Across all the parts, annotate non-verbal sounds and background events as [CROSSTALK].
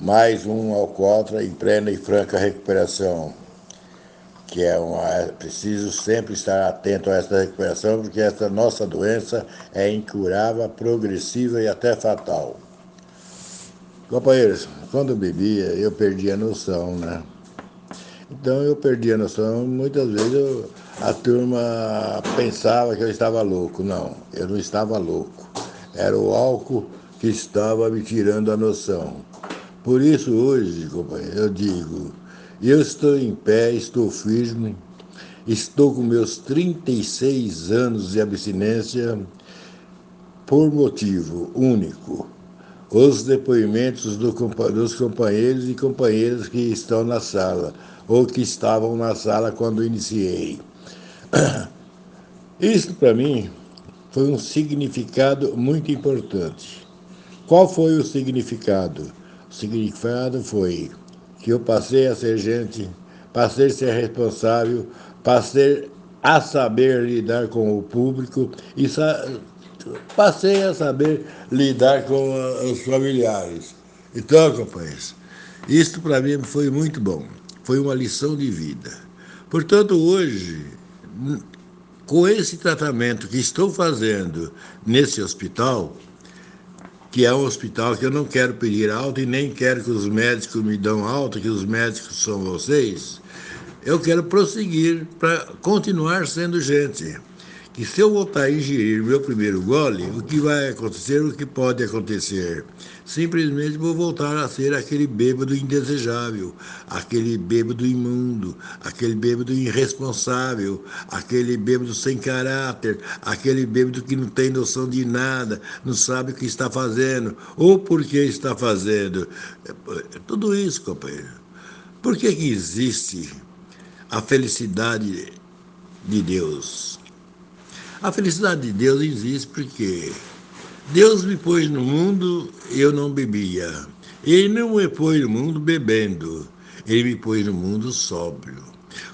mais um alcoólatra em plena e franca recuperação, que é uma, é preciso sempre estar atento a essa recuperação, porque essa nossa doença é incurável, progressiva e até fatal. Companheiros, quando bebia, eu perdia a noção, né? Então eu perdia a noção, muitas vezes eu, a turma pensava que eu estava louco. Não, eu não estava louco. Era o álcool que estava me tirando a noção. Por isso, hoje, companheiro, eu digo: eu estou em pé, estou firme, estou com meus 36 anos de abstinência por motivo único. Os depoimentos do, dos companheiros e companheiras que estão na sala, ou que estavam na sala quando iniciei. [COUGHS] Isso, para mim, foi um significado muito importante. Qual foi o significado? Significado foi que eu passei a ser gente, passei a ser responsável, passei a saber lidar com o público e passei a saber lidar com os familiares. Então, companheiros, isto para mim foi muito bom, foi uma lição de vida. Portanto, hoje, com esse tratamento que estou fazendo nesse hospital, que é um hospital que eu não quero pedir alta e nem quero que os médicos me dão alta, que os médicos são vocês, eu quero prosseguir para continuar sendo gente que se eu voltar a ingerir meu primeiro gole, o que vai acontecer, o que pode acontecer? Simplesmente vou voltar a ser aquele bêbado indesejável, aquele bêbado imundo, aquele bêbado irresponsável, aquele bêbado sem caráter, aquele bêbado que não tem noção de nada, não sabe o que está fazendo ou por que está fazendo. Tudo isso, companheiro. Por que, que existe a felicidade de Deus? A felicidade de Deus existe porque Deus me pôs no mundo eu não bebia. Ele não me pôs no mundo bebendo, ele me pôs no mundo sóbrio.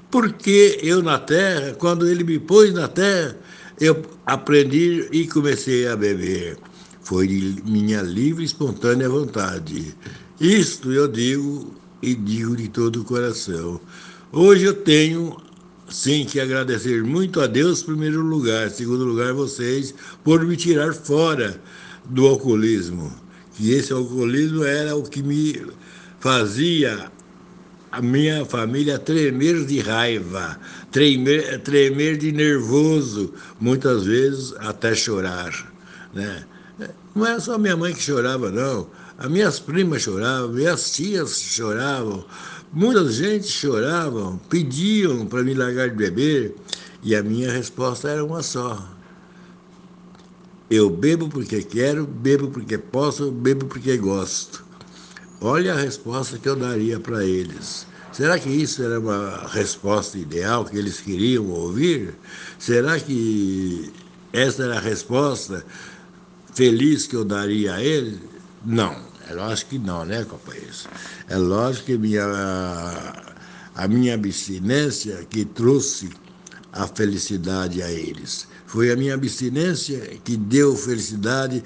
Porque eu na terra, quando ele me pôs na terra, eu aprendi e comecei a beber. Foi de minha livre e espontânea vontade. Isto eu digo e digo de todo o coração. Hoje eu tenho sim que agradecer muito a Deus, primeiro lugar. Segundo lugar, vocês, por me tirar fora do alcoolismo. Que esse alcoolismo era o que me fazia a minha família tremer de raiva, tremer, tremer de nervoso, muitas vezes até chorar. Né? Não era só minha mãe que chorava, não. As minhas primas choravam, minhas tias choravam, Muita gente choravam, pediam para me largar de beber, e a minha resposta era uma só. Eu bebo porque quero, bebo porque posso, bebo porque gosto. Olha a resposta que eu daria para eles. Será que isso era uma resposta ideal que eles queriam ouvir? Será que essa era a resposta feliz que eu daria a eles? Não. É lógico que não, né, companheiros? É lógico que minha, a minha abstinência que trouxe a felicidade a eles. Foi a minha abstinência que deu felicidade,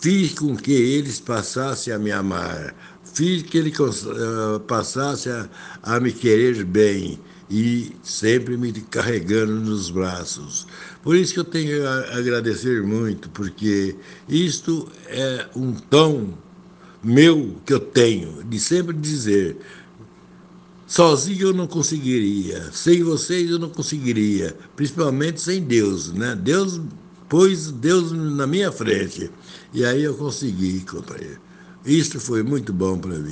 fiz com que eles passassem a me amar, fiz que eles uh, passassem a, a me querer bem e sempre me carregando nos braços. Por isso que eu tenho a agradecer muito, porque isto é um tom meu que eu tenho, de sempre dizer, sozinho eu não conseguiria, sem vocês eu não conseguiria, principalmente sem Deus, né? Deus pôs Deus na minha frente e aí eu consegui, companheiro. Isso foi muito bom para mim.